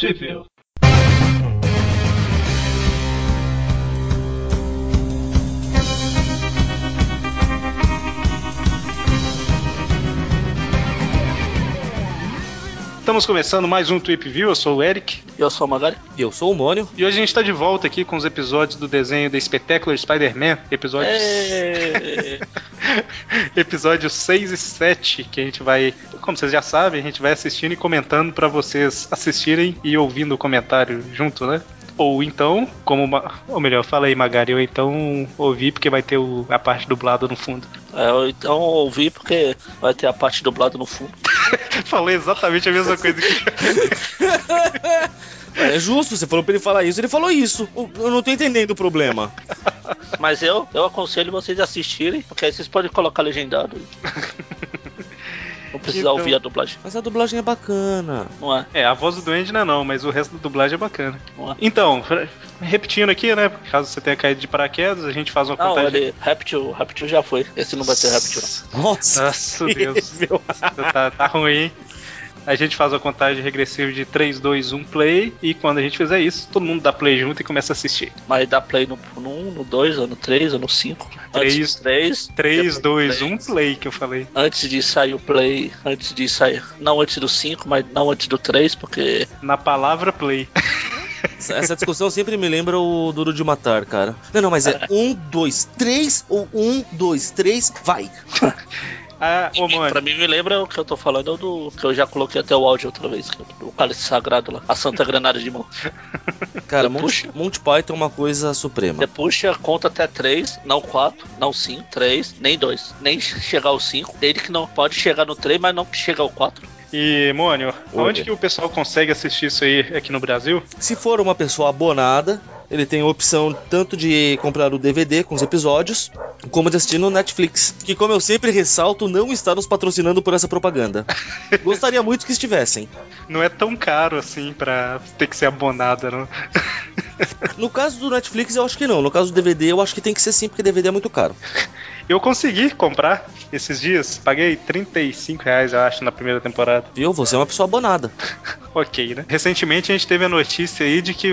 Tripville. Estamos começando mais um Tweep View, eu sou o Eric. Eu sou o Magari. E eu sou o Mônio. E hoje a gente está de volta aqui com os episódios do desenho da Spectacular Spider-Man, episódios... É... episódio 6 e 7, que a gente vai, como vocês já sabem, a gente vai assistindo e comentando para vocês assistirem e ouvindo o comentário junto, né? Ou então, como. Uma, ou melhor, fala aí, Magari, ou então ouvir porque vai ter o, a parte dublada no fundo. É, ou então ouvir porque vai ter a parte dublada no fundo. Falei exatamente a mesma coisa que. É justo, você falou pra ele falar isso, ele falou isso. Eu não tô entendendo o problema. Mas eu, eu aconselho vocês a assistirem, porque aí vocês podem colocar legendado. Não precisa Então- ouvir a dublagem, Mas a dublagem é bacana. não é? É, a voz do Duende não é não, mas o resto da dublagem é bacana. Não é? Então, repetindo aqui, né? Caso você tenha caído de paraquedas, a gente faz uma Não, contagem. ele. Rapture, Rapture já foi. Esse não vai Rapture. não. Nossa. Nossa, Deus. Meu. tá, tá ruim. hein? A gente faz a contagem regressiva de 3, 2, 1 play. E quando a gente fizer isso, todo mundo dá play junto e começa a assistir. Mas dá play no 1, no 2, no 3 ou no 5. Três. Antes do 3. 3, 2, três. 1 play que eu falei. Antes de sair o play, antes de sair. Não antes do 5, mas não antes do 3, porque. Na palavra play. Essa- Essa discussão sempre me lembra o Duro de Matar, cara. Não, não, mas é um, dois, três ou um, dois, três, vai. Ah, ô, mano. Pra mim me lembra o que eu tô falando é do que eu já coloquei até o áudio outra vez, que é do cálice sagrado lá, a Santa Granada de mão. Cara, Monty, puxa. Monty Python é uma coisa suprema. Você puxa, conta até 3, não 4, não 5, 3, nem 2, nem chegar ao 5. Ele que não pode chegar no 3, mas não chega ao 4. E, Mônio, onde que o pessoal consegue assistir isso aí aqui no Brasil? Se for uma pessoa abonada, ele tem a opção tanto de comprar o DVD com os episódios, como de assistir no Netflix. Que, como eu sempre ressalto, não está nos patrocinando por essa propaganda. Gostaria muito que estivessem. Não é tão caro assim pra ter que ser abonada, não. No caso do Netflix, eu acho que não. No caso do DVD, eu acho que tem que ser sim, porque DVD é muito caro. Eu consegui comprar esses dias, paguei 35 reais, eu acho, na primeira temporada. Viu? Você é uma pessoa abonada. Ok, né? Recentemente a gente teve a notícia aí de que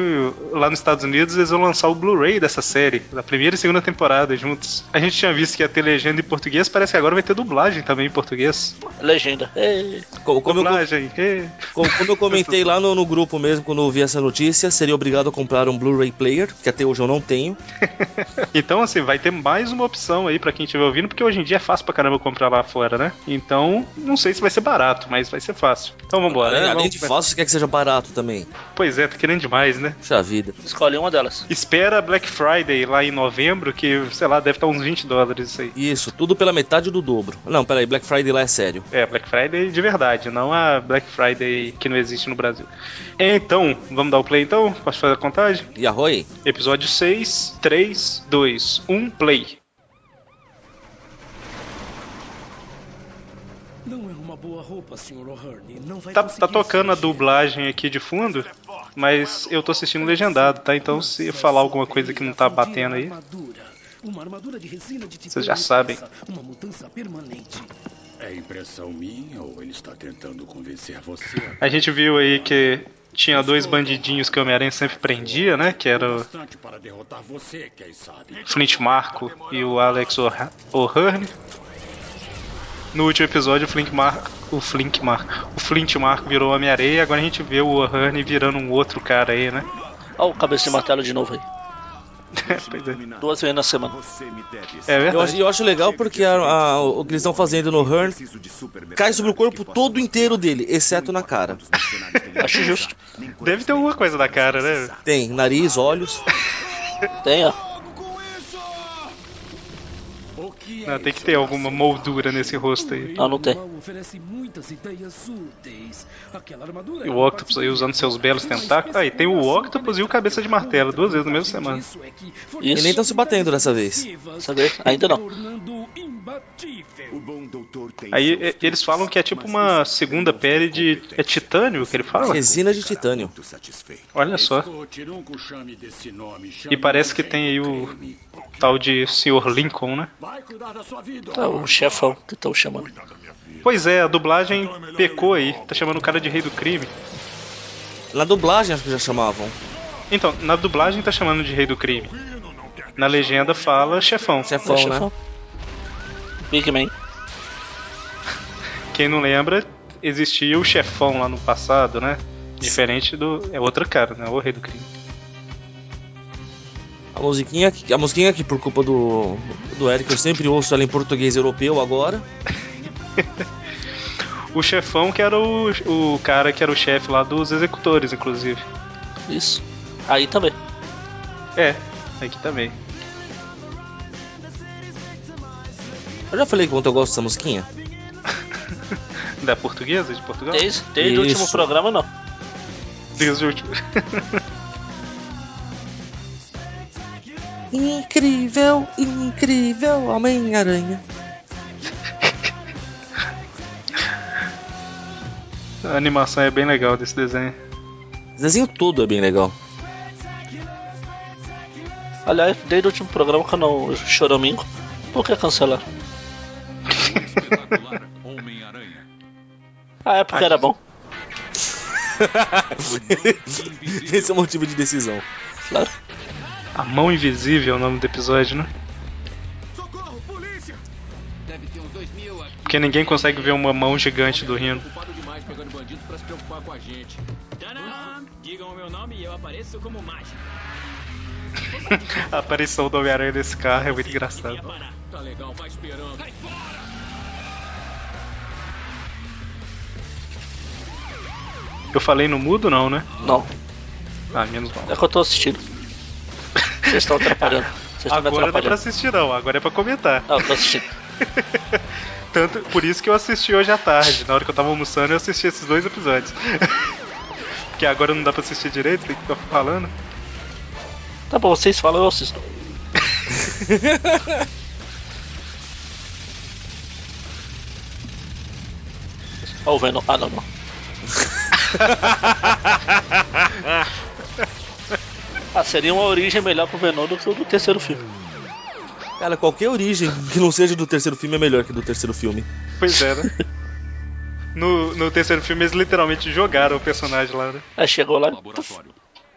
lá nos Estados Unidos eles vão lançar o Blu-ray dessa série, da primeira e segunda temporada juntos. A gente tinha visto que ia ter legenda em português, parece que agora vai ter dublagem também em português. Legenda. Ei, Como, como eu, dublagem, ê. como- como eu comentei lá no, no grupo mesmo, quando eu vi essa notícia, seria obrigado a comprar um Blu-ray player, que até hoje eu não tenho. Então, assim, vai ter mais uma opção aí pra quem estiver ouvindo, porque hoje em dia é fácil pra caramba comprar lá fora, né? Então, não sei se vai ser barato, mas vai ser fácil. Então vambora, além, né? além de fácil, você quer que seja barato também. Pois é, tá querendo demais, né? Puxa vida. escolhe uma delas. Espera Black Friday lá em novembro, que, sei lá, deve estar uns 20 dólares isso aí. Isso, tudo pela metade do dobro. Não, peraí, Black Friday lá é sério. É, Black Friday de verdade, não a Black Friday que não existe no Brasil. Então, vamos dar o play então? Posso fazer a contagem? E arroi? Episódio 6, 3, 2, 1, play. Não é uma boa roupa, Sr. O'Hurley. Não vai Tá, tá tocando a dublagem aqui de fundo, mas eu tô assistindo legendado, tá? Então se eu falar alguma coisa que não tá batendo aí, Armadura. Uma armadura de resina de Vocês já sabem. Uma mudança permanente. É impressão minha ou ele está tentando convencer você? a gente viu aí que tinha dois bandidinhos que o Homem-Aranha sempre prendia, né? Que era o? Flint Marco e o Alex O'Hearn. No último episódio, o Flint Marco, o Flint Marco, o Flint Marco virou Homem-Areia. Agora a gente vê o O'Hearn virando um outro cara aí, né? Olha o cabeça de martelo de novo aí. é. Duas vezes na semana. É Eu verdade. acho, eu acho legal porque a- a- o que eles estão fazendo no Hearn cai sobre o corpo todo inteiro dele, exceto na cara. Acho justo. Deve ter alguma coisa na cara, né? Tem nariz, olhos. Tem, ó. O que é Não, tem que ter alguma moldura nesse rosto aí. Não, não tem. E o Octopus aí usando seus belos tentáculos. Aí tem o Octopus e o Cabeça de Martelo, duas vezes na mesma semana. Isso é que E nem estão se batendo dessa vez. Sabe? Ainda não. Aí eles falam que é tipo uma segunda pele de. É titânio que ele fala? Resina de titânio. Olha só. E parece que tem aí o tal de Sr. Lincoln, né? Vai cuidar da sua vida. É o chefão que estão chamando. Pois é, a dublagem pecou aí. Tá chamando o cara de rei do crime. Na dublagem acho que já chamavam. Então, na dublagem tá chamando de rei do crime. Na legenda fala chefão. Chefão, É, né? chefão. Big Man. Quem não lembra, existia o chefão lá no passado, né? Diferente do. É outra cara, né? O rei do crime. A musiquinha, a musiquinha que por culpa do, do Eric eu sempre ouço ela em português europeu agora. O chefão que era o, o cara que era o chefe lá dos executores, inclusive. Isso. Aí também. É, aqui também. Eu já falei quanto eu gosto dessa musiquinha. Da portuguesa de Portugal? Desde, desde o último programa, não. Desde o último. Incrível, incrível Homem-Aranha. A animação é bem legal desse desenho. O desenho todo é bem legal. Aliás, desde o último programa, quando o Choramingo, por que cancelar? Espetacular Homem-Aranha. A época era bom, Esse é o motivo de decisão. claro. A Mão Invisível é o nome do episódio, né? Socorro, polícia! Deve ter uns dois mil aqui. Porque ninguém consegue ver uma mão gigante do Rino. Ocupado demais pegando bandidos pra se preocupar com a aparição do Homem-Aranha nesse carro é muito engraçado. Tá legal, vai esperando. Fora! Eu falei no mudo, não, né? Não, Ah, menos mal. é que eu tô assistindo. Vocês estão atrapalhando. Vocês estão Agora não é pra assistir, não. Agora é pra comentar. Não, eu tô assistindo. Tanto, por isso que eu assisti hoje à tarde. Na hora que eu tava almoçando, eu assisti esses dois episódios. Porque agora não dá pra assistir direito, tem que ficar falando. Tá bom, vocês falam, eu assisto. Ó, o Venom. Ah, não, não. ah, seria uma origem melhor pro Venom do que o do terceiro filme. Cara, qualquer origem que não seja do terceiro filme é melhor que do terceiro filme. Pois é, né? No, no terceiro filme, eles literalmente jogaram o personagem lá, né? Aí chegou lá. Laboratório.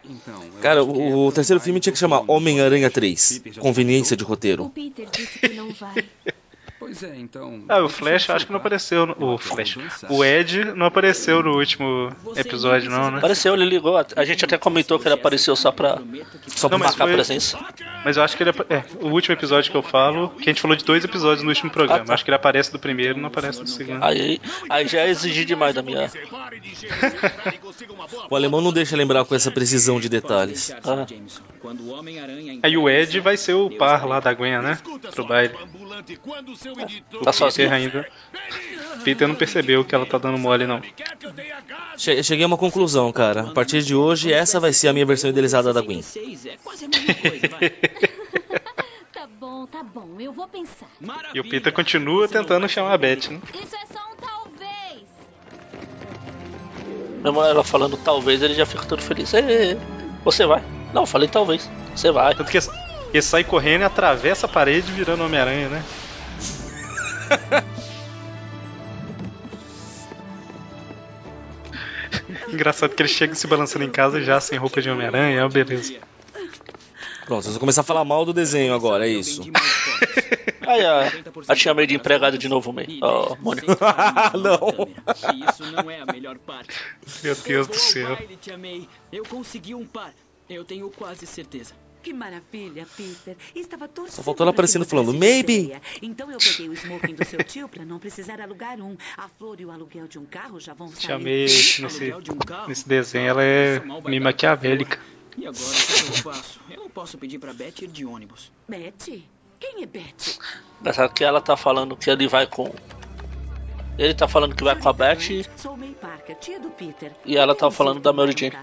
Então, Cara, o, o essa terceiro filme tinha que chamar. Homem-Aranha 3. Peter já Conveniência de comentou? O roteiro. Peter disse que não vai. Pois é, então. Ah, o Flash acho que não apareceu. O Flash. O Ed não apareceu no último episódio, não, né? Apareceu, ele ligou. A gente até comentou que ele apareceu só pra Só Não, pra mas marcar foi- a presença. Mas eu acho que ele. É, o último episódio que eu falo, que a gente falou de dois episódios no último programa. Ah, tá. Acho que ele aparece do primeiro não aparece do segundo. Aí, aí já exigir demais da minha. O alemão não deixa lembrar com essa precisão de detalhes. Ah. Aí o Ed vai ser o par lá da Gwen, né? Pro baile. Tá sozinho. Peter ainda. Peter não percebeu que ela tá dando mole, não. Che- Cheguei a uma conclusão, cara. A partir de hoje, essa vai ser a minha versão idealizada da Gwen. É. Tá bom, tá bom, eu vou pensar. E o Peter continua tentando chamar a Beth, né? Isso é só um talvez. Mesmo ela falando talvez, ele já fica todo feliz. Você vai? Não, falei talvez. Você vai. Tanto que ele sai correndo e atravessa a parede virando Homem-Aranha, né? Engraçado que ele chega se balançando em casa já sem roupa de Homem-Aranha, é uma beleza. Pronto, vocês vão começar a falar mal do desenho agora, é isso. Aí a, a tia meio de empregada de novo, meio. Ó, Mônica. Não. Isso não é a melhor parte. Meu Deus do céu. Eu consegui um par. Eu tenho quase certeza. Que maravilha, Peter. Estava torcendo. Só faltou ela aparecendo falando, "Maybe." Então eu peguei o smoking do seu tio para não precisar alugar um. A flor e o aluguel de um carro já vão sair. Nesse, de um carro? nesse desenho, ela é meio maquiavélica. E agora o que eu faço? Eu não posso pedir pra Beth ir de ônibus. Betty? Quem é Betty? Engraçado que ela tá falando que ele vai com. Ele tá falando que vai com a Beth Sou May Parker, tia do Peter. E ela tava Vamos falando da Mary Jane.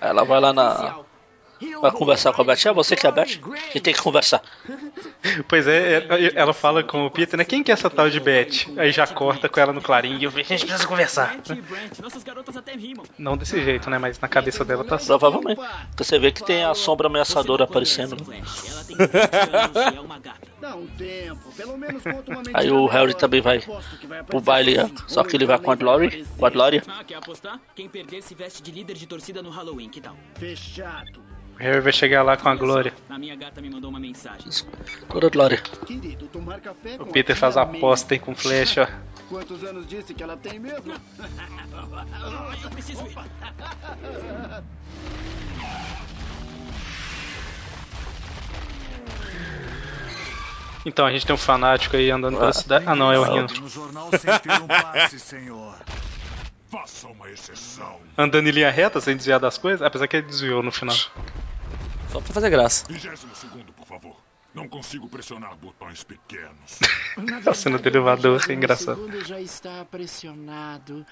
Ela vai lá na. Vai conversar com a Beth. Ah, você que é a Beth? Que tem que conversar. Pois é, é, ela fala com o Peter, né? Quem que é essa tal de Beth? Aí já corta com ela no clarinho e eu vejo, a gente precisa conversar. Rimam. Não desse jeito, né? Mas na cabeça dela tá assim. Provavelmente. Você vê que tem a sombra ameaçadora aparecendo. né? Ela tem 20 anos uma gata. Dá um tempo, pelo menos conta uma Aí o Harry também vai pro baile, só que ele vai com a Glory, com a Glória. Ah, quer apostar? Quem perder se veste de líder de torcida no Halloween, que tal? Fechado. O Harry vai chegar lá com a Glória. A minha gata me mandou uma mensagem. Toda Glória. Querido, tomar café O Peter faz a aposta aí com flecha. Quantos anos disse que ela tem mesmo? Ah, eu preciso ir. Então, a gente tem um fanático aí andando pela cidade. Ah, não, é o Rino. No jornal sem ter um passe, senhor. Faça uma exceção. Andando em linha reta, sem desviar das coisas. Apesar que ele desviou no final. Só pra fazer graça. Vigésimo segundo, por favor. Não consigo pressionar botões pequenos. A cena do elevador é engraçado. segundo já está pressionado.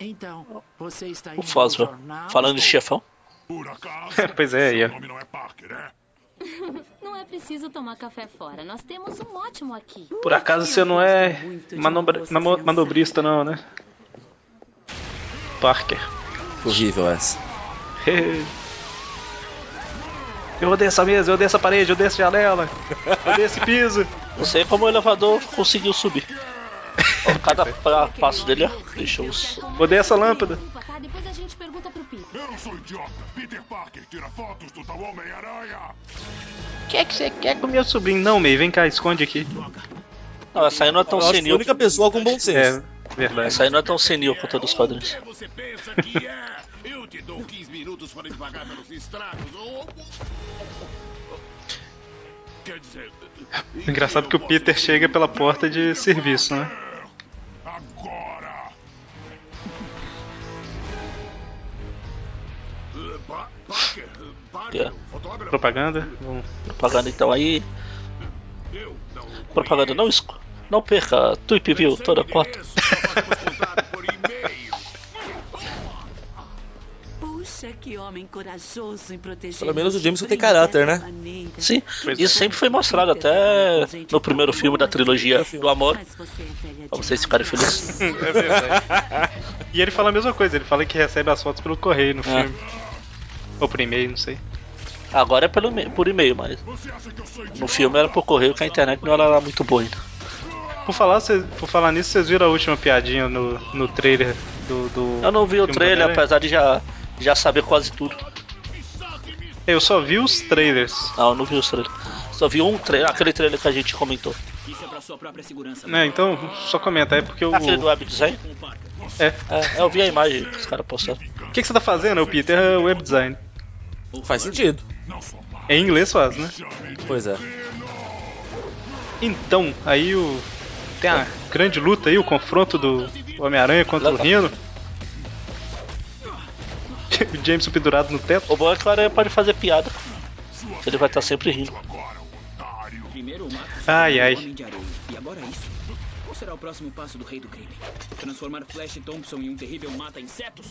Então, você está O jornal? Falando de chefão. Por acaso? Pois é, aí, ó. Não é preciso tomar café fora. Nós temos um ótimo aqui. Por acaso você não é manobra- mano- manobrista, não, né? Parker. Horrível essa. Eu odeio essa mesa, eu odeio essa parede, eu odeio essa janela, eu odeio esse piso. Não sei como o elevador conseguiu subir. Cada pa- passo dele, ó, deixa os. Odeio essa lâmpada. Depois a gente pergunta pro. Eu não sou idiota. Peter Parker tira fotos do tal Homem-Aranha. O que é que você quer com meu sobrinho? Não, May, vem cá, esconde aqui. Não, essa aí não é tão Eu acho que a senil. única pessoa com bom senso. É, verdade. Essa aí não é tão senil quanto a dos quadrinhos. Você pensa que é? Eu te dou 15 minutos para me pagar pelos estragos. Ou... Quer dizer... Engraçado que o Peter chega pela porta de serviço, né? É. Propaganda. Vamos- Propaganda então aí. Propaganda não esco. Não perca, Tweep View toda quarta. Puxa, que homem corajoso em proteger. Pelo menos o Jameson tem caráter, né? Sim, Pois é. isso sempre foi mostrado até no primeiro filme da trilogia do amor. É Pra vocês ficarem felizes. É verdade. E ele fala a mesma coisa, ele fala que recebe as fotos pelo correio no filme. Ou por e-mail, não sei. Agora é pelo por e-mail, mas eu no filme era por correio que a internet não era lá muito boa ainda. Por falar, cês- por falar nisso, vocês viram a última piadinha no, no trailer do, do Eu não vi o trailer, apesar de já, já saber quase tudo. Eu só vi os trailers. Não, eu não vi os trailers. Só vi um trailer, aquele trailer que a gente comentou. Isso é pra sua própria segurança. Né, então, só comenta, é porque o. Aquele do web design? É. É, eu vi a imagem que os caras postaram. O que, que você tá fazendo, Peter? É web design. Faz sentido. Em inglês faz, né? Pois é. Então, aí o. Tem a grande luta aí, o confronto do Homem-Aranha contra o Rino. o Jameson pendurado no teto. O bom é que o Aranha pode fazer piada. Ele vai estar sempre rindo. Primeiro o Marcos Ai, ai. E agora isso? Qual será o próximo passo do rei do crime? Transformar Flash Thompson em um terrível mata-insetos?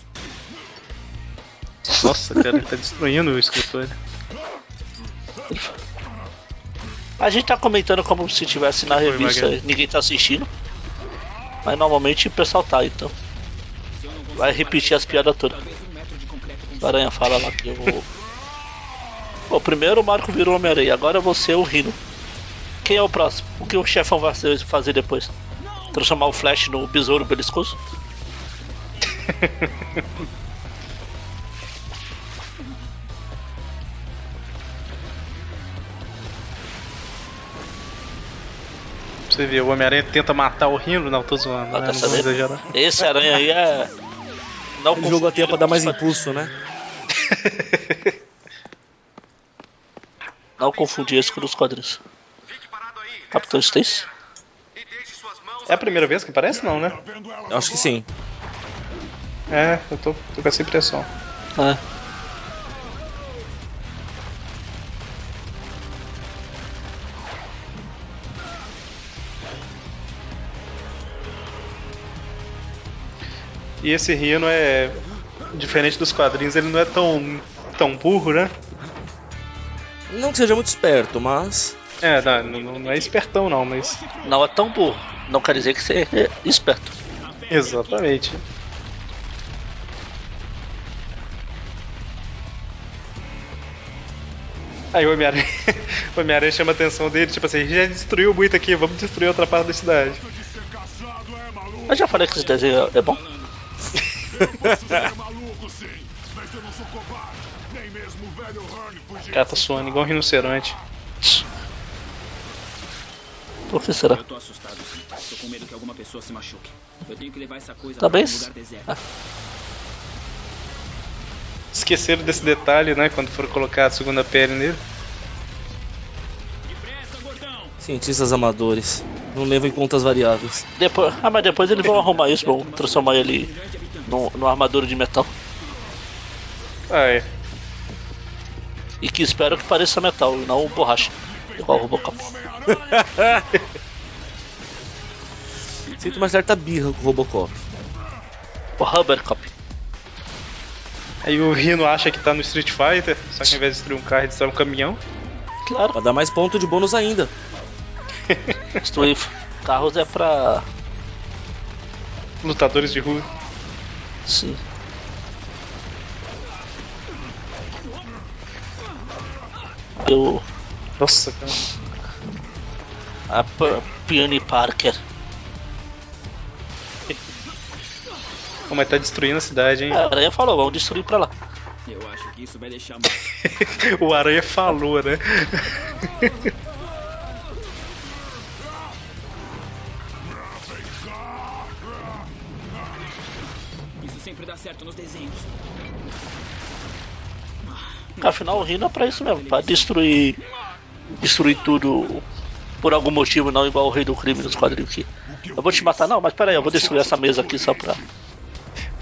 Nossa, cara, ele tá destruindo o escritório. A gente tá comentando como se tivesse na Foi, revista, ninguém tá assistindo. Mas normalmente o pessoal tá, então. Vai repetir as piadas todas. O Aranha fala lá que o. Pô, primeiro o Marco virou Homem-Aranha, agora você é o Rino. Quem é o próximo? O que o chefão vai fazer- fazer depois? Transformar o Flash no besouro beliscoso? você ver, o Homem-Aranha tenta matar o Rino. Não, tô zoando, Ah, né? tá sabendo? Esse aranha aí é. Não Ele jogou a teia pra dar mais impulso, né? Não confundir isso com os quadrinhos. Capitão Stacy? É a primeira vez que aparece, não, né? Eu acho que sim. É, eu tô, tô com essa impressão. É. E esse Rino é. Diferente dos quadrinhos, ele não é tão, tão burro, né? Não que seja muito esperto, mas. É, não, não, não é espertão, não, mas. Não é tão burro. Não quer dizer que você é esperto. Exatamente. Aí o Homem-Aranha o Homem-Aranha chama a atenção dele, tipo assim, já destruiu muito aqui, vamos destruir outra parte da cidade. Eu já falei que esse desenho é bom. O cara tá suando igual um rinoceronte. Por que será? Eu tô assustado, sim. Tô com medo que alguma pessoa se machuque. Eu tenho que levar essa coisa Tá pra bem? um lugar deserto. Ah. Esqueceram desse detalhe, né? Quando foram colocar a segunda pele nele. Cientistas amadores. Não levam em conta as variáveis. Depois, ah, mas depois eles vão arrumar isso, vão transformar ele num, numa armadura de metal. Ah, é. E que espero que pareça metal e não borracha. Igual o Robocop. Sinto uma certa birra com o Robocop. O Rubbercop. Aí o Rino acha que tá no Street Fighter, só que ao invés de destruir um carro, ele destrói um caminhão. Claro, Pra dar mais ponto de bônus ainda. destruir carros é pra. Lutadores de rua. Sim. Eu. Nossa, cara. A P- Peony Parker. Pô, mas tá destruindo a cidade, hein? A aranha falou, vamos destruir pra lá. Eu acho que isso vai deixar o Aranha falou, né? Afinal, o Rino é pra isso mesmo, pra destruir. Destruir tudo por algum motivo, não igual o Rei do Crime nos quadrinhos aqui. Eu vou te matar, não, mas peraí, eu vou destruir essa mesa aqui só pra.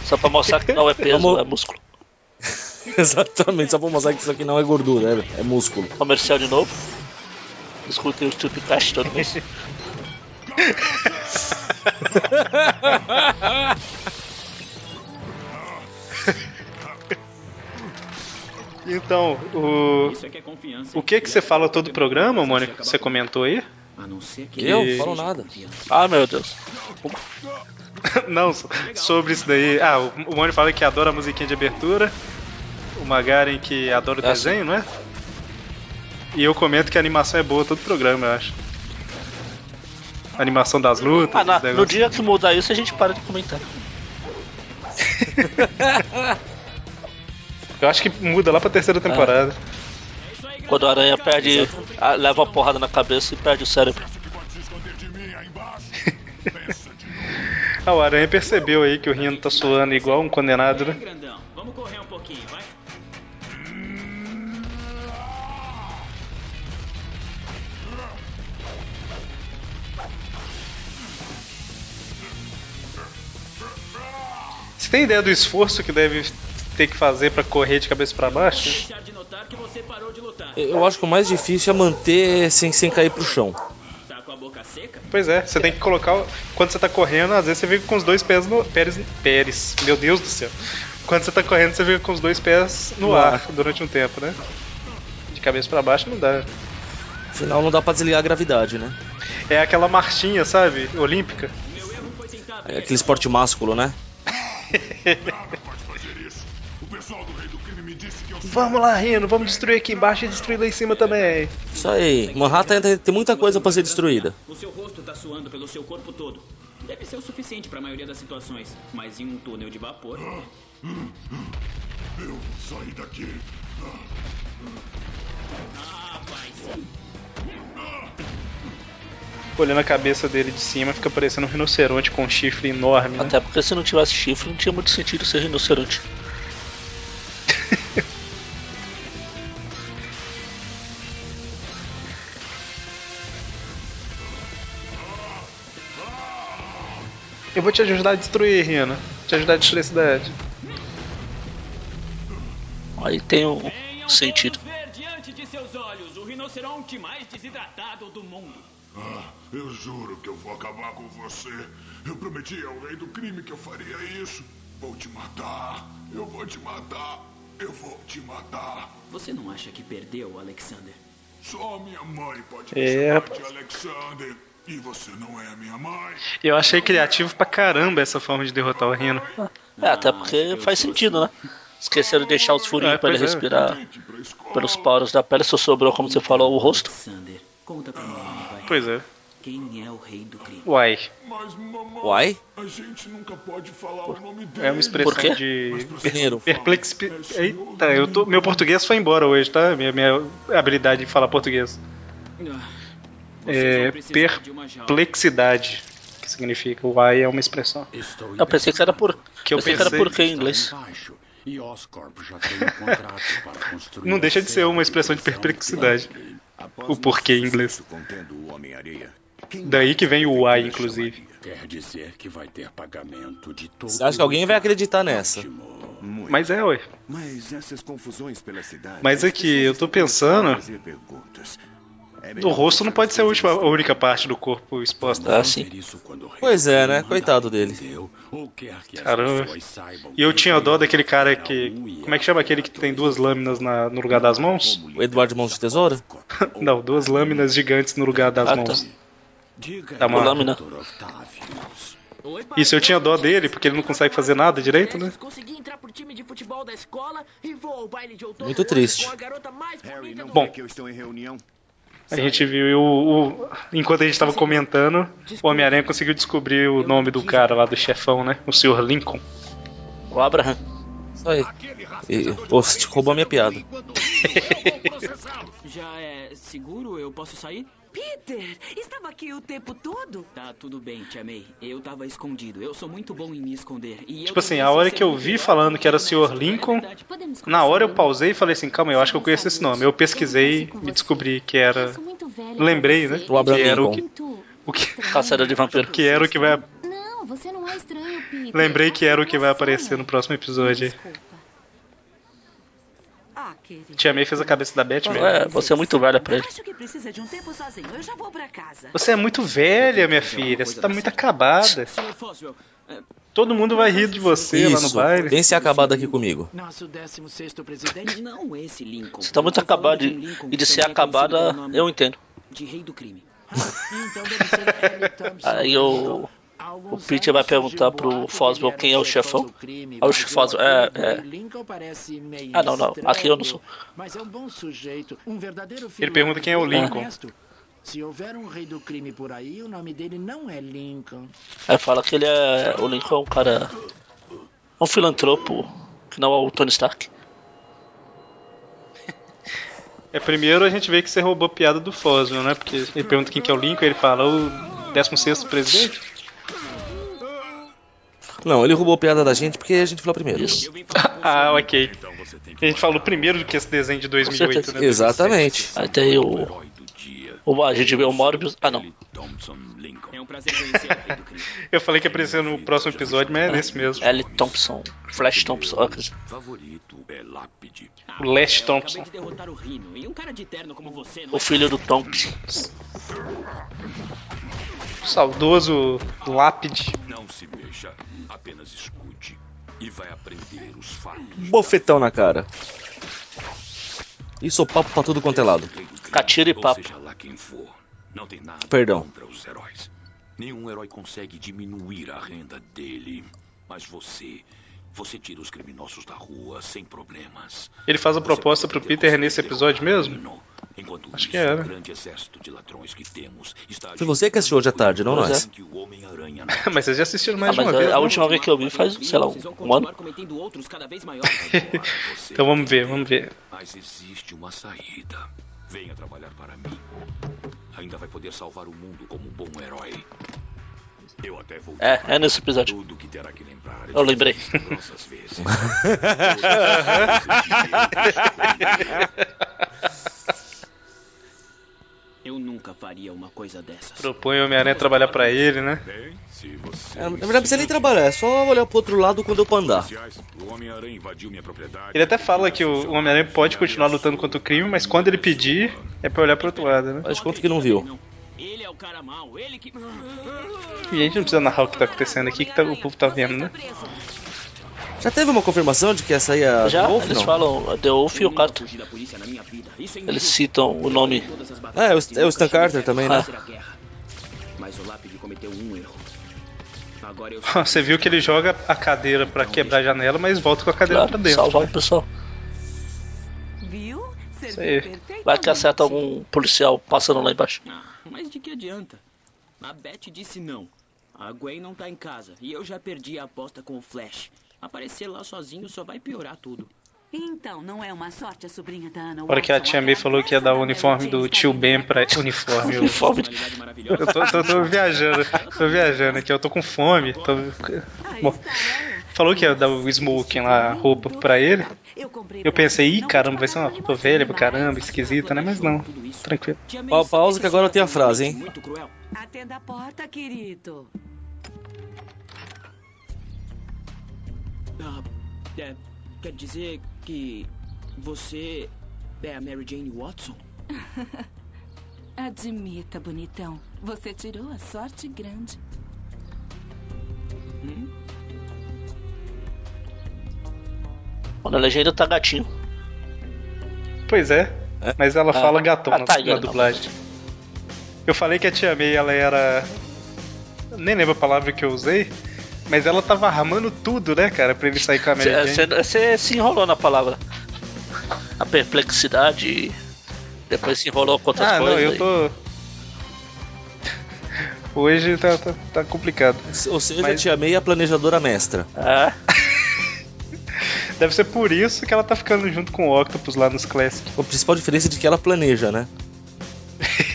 Só pra mostrar que não é peso, é músculo. Exatamente, só pra mostrar que isso aqui não é gordura, é, é músculo. Comercial de novo. Escutem o Stupcast todo mês. Então, o. Isso é que é confiança. O que que você fala todo o programa, Mônica, que você comentou aí? A não ser que Eu? ele Falo nada. Ah, meu Deus. Não, so- sobre isso daí. Ah, o Mônica fala que adora a musiquinha de abertura. O Magaren que adora o É, desenho, não é? E eu comento que a animação é boa todo o programa, eu acho. A animação das lutas, Ah, na- no dia que mudar isso, a gente para de comentar. Eu acho que muda lá pra terceira temporada. Quando a aranha perde. ah, leva uma porrada na cabeça e perde o cérebro. Ah, o Aranha percebeu aí que o Rino tá suando igual um condenado, né? vamos correr um pouquinho, vai? Você tem ideia do esforço que deve ter que fazer pra correr de cabeça pra baixo? Eu acho que o mais difícil é manter sem, sem cair pro chão. Tá com a boca seca? Pois é, você tem que colocar. Quando você tá correndo, às vezes você fica com os dois pés no. Pés, pés. Meu Deus do céu. Quando você tá correndo, você fica com os dois pés no, No ar, ar. durante um tempo, né? De cabeça pra baixo não dá. Afinal, não dá pra desligar a gravidade, né? É aquela marchinha, sabe? Olímpica. É aquele esporte másculo, né? Vamos lá, Rino, vamos destruir aqui embaixo e destruir lá em cima também. Isso aí. Manhattan ainda tem muita coisa pra ser destruída. O seu rosto tá suando pelo seu corpo todo. Deve ser o suficiente pra maioria das situações. Mas em um túnel de vapor. Eu saí daqui. Ah, vai sim. Olhando a cabeça dele de cima, fica parecendo um rinoceronte com um chifre enorme, né? Até porque se não tivesse chifre, não tinha muito sentido ser rinoceronte. Eu vou te ajudar a destruir, Rino. Te ajudar a destruir a cidade. Aí tem um Venham sentido. todos ver diante de seus olhos o rinoceronte mais desidratado do mundo. Ah, eu juro que eu vou acabar com você. Eu prometi ao Rei do Crime que eu faria isso. Vou te matar. Eu vou te matar. Eu vou te matar. Você não acha que perdeu, Alexander? Só minha mãe pode me É, chamar de Alexander. E você não é a minha mãe. Eu achei criativo pra caramba essa forma de derrotar o Rino. É, até porque faz sentido, né? Esqueceram de deixar os furinhos É, pra ele é. respirar pelos poros da pele, só sobrou, como você falou, o rosto. Vai. Pois é. Quem é o rei do crime? Uai. Mas, mamãe, Uai? a gente nunca pode falar o nome dele. É uma expressão Por quê? de. Perneiro. Perplex... Eita, eu tô... meu português foi embora hoje, tá? Minha, minha habilidade de falar português. Ah, É. Perplexidade. Que significa? Why é uma expressão. Eu pensei que era por. Que eu pensei que era por quê em inglês. E já tem um contrato para construir Não deixa de ser uma expressão de perplexidade. O porquê em inglês. o Daí que vem o why, inclusive. Quer dizer que vai ter pagamento de todo Você acha que alguém vai acreditar nessa? Muito. Mas é, ué. Mas essas confusões pela cidade. Mas é que eu tô pensando-. É O melhor rosto não pode ser a, última, a única parte do corpo exposta. Ah, Vamos sim. Pois é, né? Coitado dele. Caramba. E eu tinha dó ele daquele cara que. Como é que chama aquele que tem duas lâminas na- no lugar das mãos? O Eduardo Mãos de Tesoura? Não, duas lâminas gigantes no lugar das Ah, tá. mãos. Diga Tá uma lâmina. Isso eu tinha dó dele, porque ele não consegue fazer nada direito, né? Da Muito triste. do Bom. A gente viu o. o- enquanto a gente tava comentando, o Homem-Aranha conseguiu descobrir o nome do cara lá do chefão, né? O Sr. Lincoln. O Abraham. Isso aí. E, pô, você roubou a minha piada. Já é seguro? Eu posso sair? Peter, estava aqui o tempo todo? Tá, tudo bem, Tia May. Eu tava escondido. Eu sou muito bom em me esconder. E Tipo assim, a hora que eu vi falando que era e Sr. É Lincoln, Na hora eu pausei e falei assim, calma, eu acho que eu conheço esse nome. Eu pesquisei e descobri que era. Lembrei, né? O Abraham Que era o Lincoln. que, o que. Caçador de vampiro. que era o que vai. Não, você não é estranho, Peter. Lembrei que era o que vai Apenas aparecer no próximo episódio. Ah. Tia May fez a cabeça da Beth mesmo. É, você é muito velha pra ele. Acho que precisa de um tempo sozinho. Eu já vou pra casa. Você é muito velha, minha filha. Você tá muito acabada. É, Todo mundo vai rir de você lá no Isso. baile. Vem ser acabado aqui comigo. Nosso 16 presidente. não esse Lincoln. Você tá muito Eu de um e, de que ser é acabada, eu entendo. De rei do crime. Então deve ser Ellie Thompson. Aí Alguns o Peter vai perguntar pro Foswell quem é o chefão. Ah, o Foswell, é, é. Ah, não, não, aqui eu não sou. Mas é um bom sujeito, um verdadeiro filho. Ele pergunta quem é o Lincoln. Se houver um rei do crime por aí, o nome dele não é Lincoln. Aí fala que ele é. O Lincoln é um cara. É um filantropo, que não é o Tony Stark. É, primeiro a gente vê que você roubou a piada do Foswell, né? Porque ele pergunta quem que é o Lincoln, ele fala o 16 presidente. Não, ele roubou a piada da gente porque a gente falou primeiro. Isso. ah, ok. Então A gente falou primeiro do que esse desenho de 2008, certeza. né? Exatamente. Aí tem o. o a gente vê o Morbius. Ah, não. É um prazer conhecer do crime. Eu falei que ia aparecer no próximo episódio, mas é nesse mesmo. Ellie Thompson. Flash Thompson. Favorito é lápide. O Lash Thompson. acabei de derrotar o Rino. E um cara de terno como você não O é filho do Thompson. Saudoso Lápide. Não se mexa, apenas escute. E vai aprender os fatos. Bofetão na cara. Isso papo pra tudo quanto é lado. Catira e papo. seja lá quem for, não tem nada Perdão. Nenhum herói consegue diminuir a renda dele. Mas você, você tira os criminosos da rua sem problemas. Ele faz a proposta pro Peter nesse episódio mesmo? Enquanto Acho isso, que era. o grande exército de ladrões que temos está Foi você que assistiu hoje à tarde, não Pois nós. é. Mas vocês já assistiram Ah, mais de mas uma vez. a, a né? última vez que eu vi faz, sei lá, um ano. cometendo outros cada vez maiores. Então vamos ver, vamos ver. Mas existe uma saída. Venha trabalhar para mim. Ainda vai poder salvar o mundo como um bom herói. Eu até vou É, é nesse episódio. Tudo que terá que lembrar. Eu lembrei. Eu nunca faria uma coisa dessas. Propõe o Homem-Aranha trabalhar pra ele, né? Você É, na verdade, não precisa nem trabalhar, é só olhar pro outro lado quando eu pra andar. Ele até fala que o Homem-Aranha pode continuar lutando contra o crime, mas quando ele pedir, é pra olhar pro outro lado, né? Faz conta que não viu. Ele é o cara mau, ele que. E a gente não precisa narrar o que tá acontecendo aqui, que tá- o povo tá vendo, né? Já teve uma confirmação de que essa aí é a Já, The Wolf, eles não? falam The Wolf e o Cato. é Eles citam o nome. É, batalhas o- é o Stan Carter também, né? vencer a guerra. Mas o Lápide cometeu um erro. Agora eu Você viu que ele joga a cadeira pra quebrar a janela, mas volta com a cadeira pra Claro, dentro. salvar o pessoal. Viu? Isso aí. Vai que acerta algum policial passando lá embaixo. Ah, mas de que adianta? A Beth disse não. A Gwen não tá em casa e eu já perdi a aposta com o Flash. Aparecer lá sozinho só vai piorar tudo. Então, não é uma sorte a sobrinha da Ana A hora que a tia May falou que ia dar o uniforme do tio Ben pra uniforme. Eu, Uniforme. Eu tô, tô- tô viajando, tô viajando aqui, eu tô com fome. tô- Bom, falou que ia dar o smoking lá, a roupa pra ele. Eu, Eu pensei, ih, caramba, vai ser uma roupa velha pra caramba, esquisita, né? Mas não, tranquilo. Pa- pausa que agora senhora tem a frase, hein? Atenda a porta, querido. Ah, é, quer dizer que você é a Mary Jane Watson? Admita, bonitão. Você tirou a sorte grande. Na legenda tá gatinho. Pois é, mas ela Ah. fala gatão Ah, na, tá, na dublagem. Eu falei que a tia May, ela era. Nem lembro a palavra que eu usei, mas ela tava armando tudo, né, cara, pra ele sair com a Mary Jane. Você se enrolou na palavra. A perplexidade. Depois se enrolou com outras Ah, não, coisas. eu aí. tô. Hoje tá, tá, tá complicado. Ou seja, Mas- a tia May é a planejadora mestra. É, Deve ser por isso que ela tá ficando junto com o Octopus lá nos Classic. A principal diferença é de que ela planeja, né?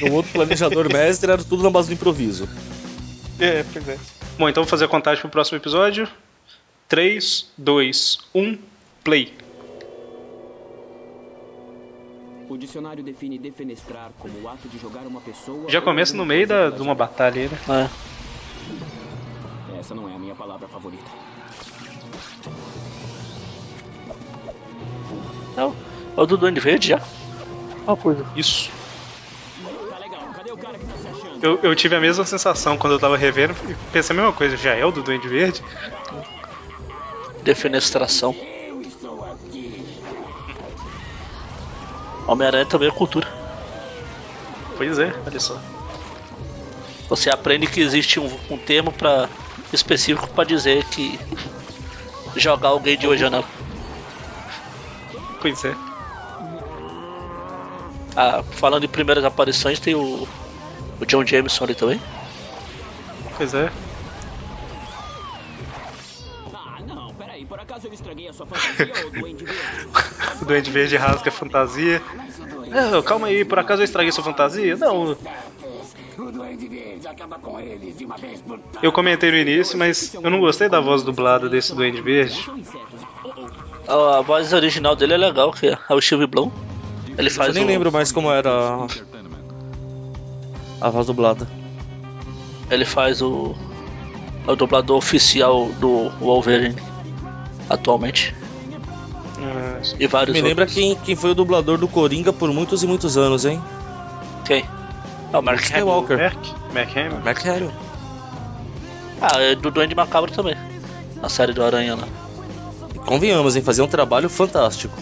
No outro planejador mestre era tudo na base do improviso. É, pois é. Bom, então vou fazer a contagem pro próximo episódio. 3, 2, 1, play. O dicionário define defenestrar como o ato de jogar uma pessoa. Já começa no meio da, de uma batalha aí, né? é. Essa não é a minha palavra favorita. É o, é o do Duende Verde já? Ah, coisa. Isso. Tá legal, cadê o cara que tá se achando? Eu, eu tive a mesma sensação quando eu tava revendo e pensei a mesma coisa. Já é o do Duende Verde? Defenestração. Homem-Aranha também é cultura. Pois é, olha só. Você aprende que existe um, um termo pra, específico pra dizer que jogar alguém de hoje janela. Pois é. Ah, falando em primeiras aparições, tem o, o John Jameson ali também. Pois é. Ah, não, peraí, por acaso eu estraguei a sua fantasia ou Duende Verde? O Duende Verde rasga a fantasia. Não, calma aí, por acaso eu estraguei sua fantasia? Não. Eu comentei no início, mas eu não gostei da voz dublada desse Duende Verde. A, a voz original dele é legal, que é o Steve Blum. Ele faz Eu nem o, lembro mais como era a, voz dublada. Ele faz o, é o dublador oficial do Wolverine atualmente. Ah, E vários Me lembra outros. quem, quem foi o dublador do Coringa por muitos e muitos anos, hein? Quem? É o Mark Hamill. Skywalker. Mark? Mark Hamill? Mark Hamill. Ah, é do Duende Macabro também. A série do Aranha lá. Convenhamos, hein? Fazia um trabalho fantástico.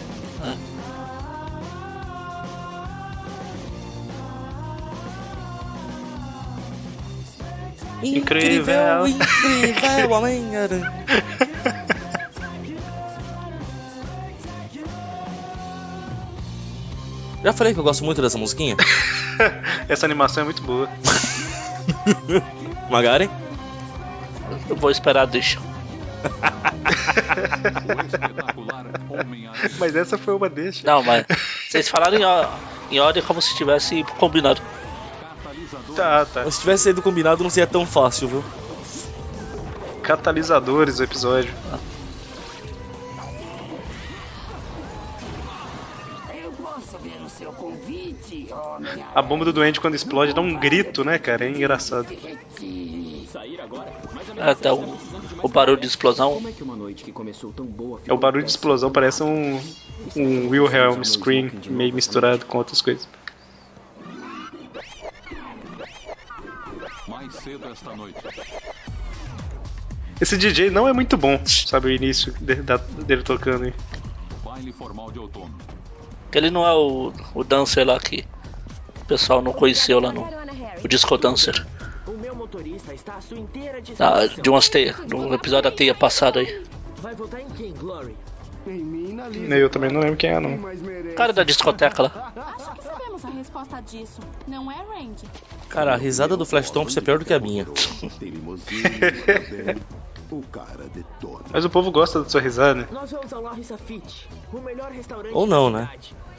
Incrível. incrível, Homem-Aranha. Já falei que eu gosto muito dessa musiquinha? Essa animação é muito boa. Magari? Eu vou esperar, deixa. Mas essa foi uma deixa. Não, mas vocês falaram em, em ordem como se tivesse combinado. Tá, tá. Se tivesse sido combinado, não seria tão fácil, viu? Catalisadores o episódio. Homem A bomba do doente quando explode dá um grito, né, cara? É engraçado. Sair agora? Mas a É, minha até o, o barulho de explosão. É É o barulho de explosão, parece um, um Wilhelm Scream meio misturado com outras coisas. Cedo esta noite. Esse DJ não é muito bom, sabe, o início dele tocando aí. Baile formal de outono. Ele não é o, o dancer lá que o pessoal não conheceu lá no o Disco Dancer. motorista está à sua inteira Ah, de umas teias. No episódio da teia passado aí. Vai votar em quem, Glory? Eu também não lembro quem é, não. Cara da discoteca lá. A resposta disso. Não é, Randy? Cara, a risada do Flash Thompson é pior do que a minha. O cara detona. Mas o povo gosta da sua risada. né? Nós vamos ao Fit, o melhor restaurante Ou não, né?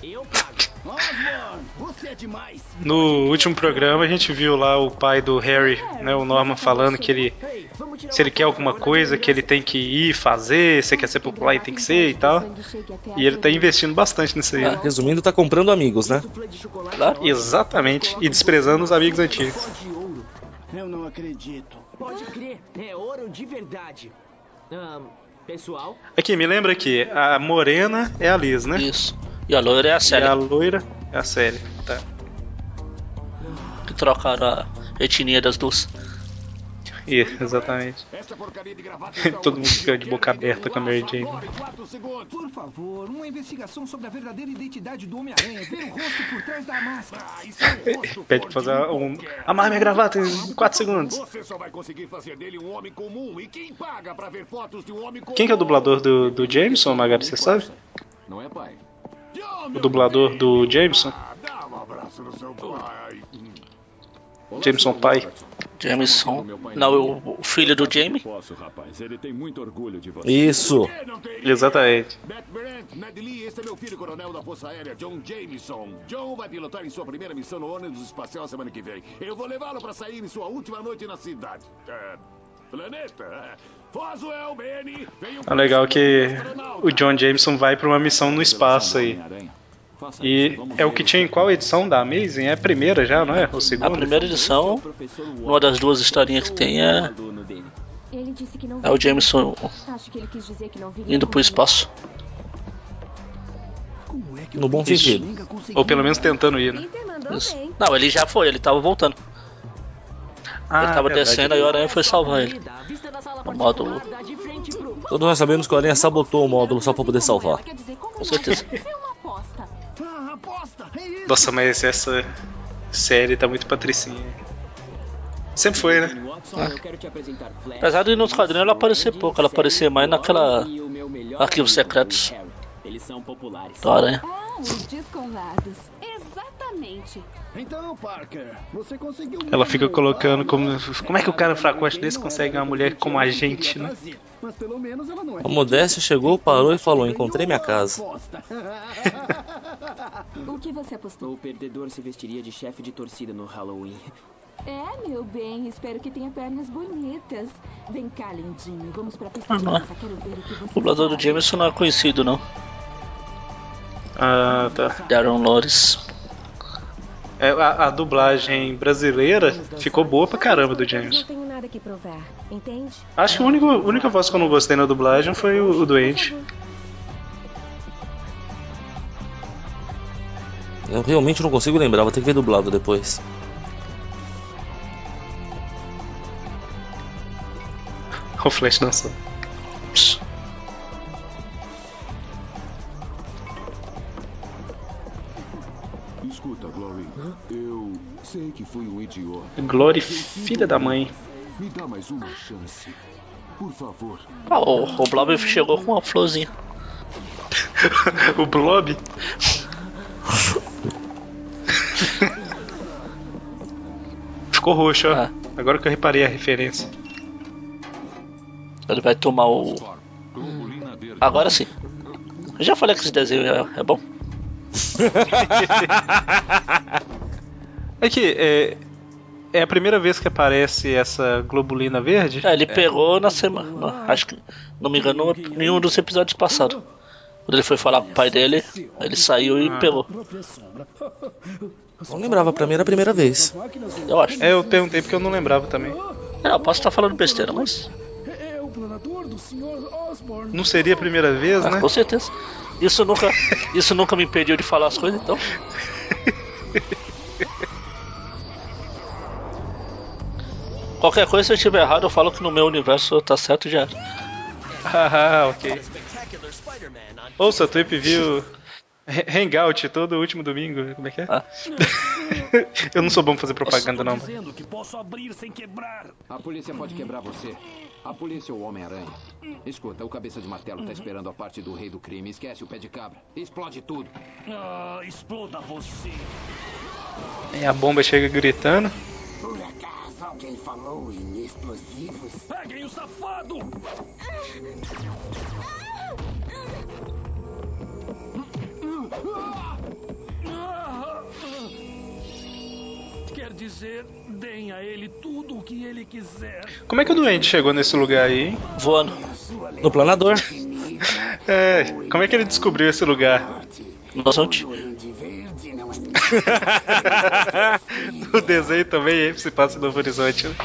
Eu pago. É demais. No último programa a gente viu lá o pai do Harry, né, o Norman, falando que ele, se ele quer alguma coisa, que ele tem que ir fazer, se quer ser popular e tem que ser e tal. E ele tá investindo bastante nisso aí. né? Resumindo, tá comprando amigos, né? Exatamente. E desprezando os amigos antigos. Eu não acredito. Pode crer, é ouro de verdade. Ahn, pessoal, Aqui, me lembra que a morena é a Liz, né? Isso. E a loira é a E Célia. a loira é a Série. Tá. Que trocaram a etnia das duas. E, exatamente. Todo mundo fica de boca aberta com a Mary Jane. Por favor, uma investigação sobre a verdadeira identidade do Homem-Aranha. Ver o rosto por trás da máscara. Pede pra fazer um. Amarra minha gravata em 4 segundos. Você só vai conseguir fazer dele um homem comum. E quem paga pra ver fotos de um homem comum? Quem que é o dublador do, do Jameson, Magari, você sabe? Não é pai. O dublador do Jameson? Dá um abraço no seu pai. Jameson pai. Jameson. Não, o, filho do Jamie. Posso, rapaz. Ele tem muito orgulho de você. Isso. Exatamente. Matt Brent, Ned Lee, esse é meu filho, coronel da Força Aérea, John Jameson. John vai pilotar em sua primeira missão no ônibus espacial semana que vem. Eu vou levá-lo pra sair em sua última noite na cidade. É, planeta. é. Foswell, Benny, venham É legal que o John Jameson vai pra uma missão no espaço aí. E é o que tinha em qual edição da Amazing? É a primeira já, não é? Ou A segunda? primeira edição, uma das duas historinhas que tem é, é o Jameson indo pro espaço. No bom sentido. Ou pelo menos tentando ir, né? Isso. Não, ele já foi, ele tava voltando. Ah, ele tava verdade. descendo e o Aranha foi salvar ele. No modo. Todos nós sabemos que o Aranha sabotou o módulo só pra poder salvar. Com certeza. Nossa, mas essa série tá muito patricinha. Sempre foi, né? Flash. Apesar de nos quadrinhos ela aparecer pouco, ela aparecer mais naquela. Arquivos secretos Eles são populares. do Aranha. Ah, os descolados. Exatamente. Então, Parker, você conseguiu. Ela fica colocando como. Como é que o cara fracote desse consegue uma mulher como a gente, né? Mas pelo menos ela não é. A Modéstia chegou, parou e falou: Encontrei minha casa. O que você apostou? O perdedor se vestiria de chefe de torcida no Halloween. É, meu bem, espero que tenha pernas bonitas. Vem cá, lindinho, vamos pra pista Ah, de dança. Quero ver o que você O dublador do Jameson não é conhecido, não. Ah, tá. Darren Lores. É, a, a dublagem brasileira ficou boa pra caramba do Não James. tenho nada que provar, entende? Acho que a única, a única voz que eu não gostei na dublagem foi o, o doente. Eu realmente não consigo lembrar, vou ter que ver dublado depois. O Flash dançando. Eu sei que fui um idiota. Glory, filha da mãe. Me dá mais uma chance. Por favor. Ah, o, o Blob chegou com uma florzinha. o Blob? Ficou roxo, ó. Agora que eu reparei a referência. Ele vai tomar o. Agora sim. Eu já falei que esse desenho é, é bom. É que é, é a primeira vez que aparece essa globulina verde? É, ele pegou na semana. Acho que, não me engano, em um dos episódios passados. Quando ele foi falar com o pai dele, ele saiu e pegou. Não lembrava, pra mim era a primeira vez. Eu acho. É, eu perguntei porque eu não lembrava também. É, eu posso estar falando besteira, mas. Não seria a primeira vez, Ah, né? com certeza. Isso nunca, isso nunca me impediu de falar as coisas, então. Qualquer coisa, se eu estiver errado, eu falo que no meu universo tá certo já. Ah, ok. Ouça, a Trip viu Hangout todo último domingo. Como é que é? Ah. Eu não sou bom pra fazer propaganda, não. dizendo que posso abrir sem quebrar. A polícia pode quebrar você. A polícia ou o Homem-Aranha. Escuta, o cabeça de martelo tá esperando a parte do rei do crime. Esquece o pé de cabra. Explode tudo. Ah, exploda você. Aí a bomba chega gritando. Alguém falou em explosivos? Peguem o safado! Quer dizer, deem a ele tudo o que ele quiser. Como é que o doente chegou nesse lugar aí, hein? Voando. No planador. É, como é que ele descobriu esse lugar? No desenho também se passa no Novo Horizonte, né?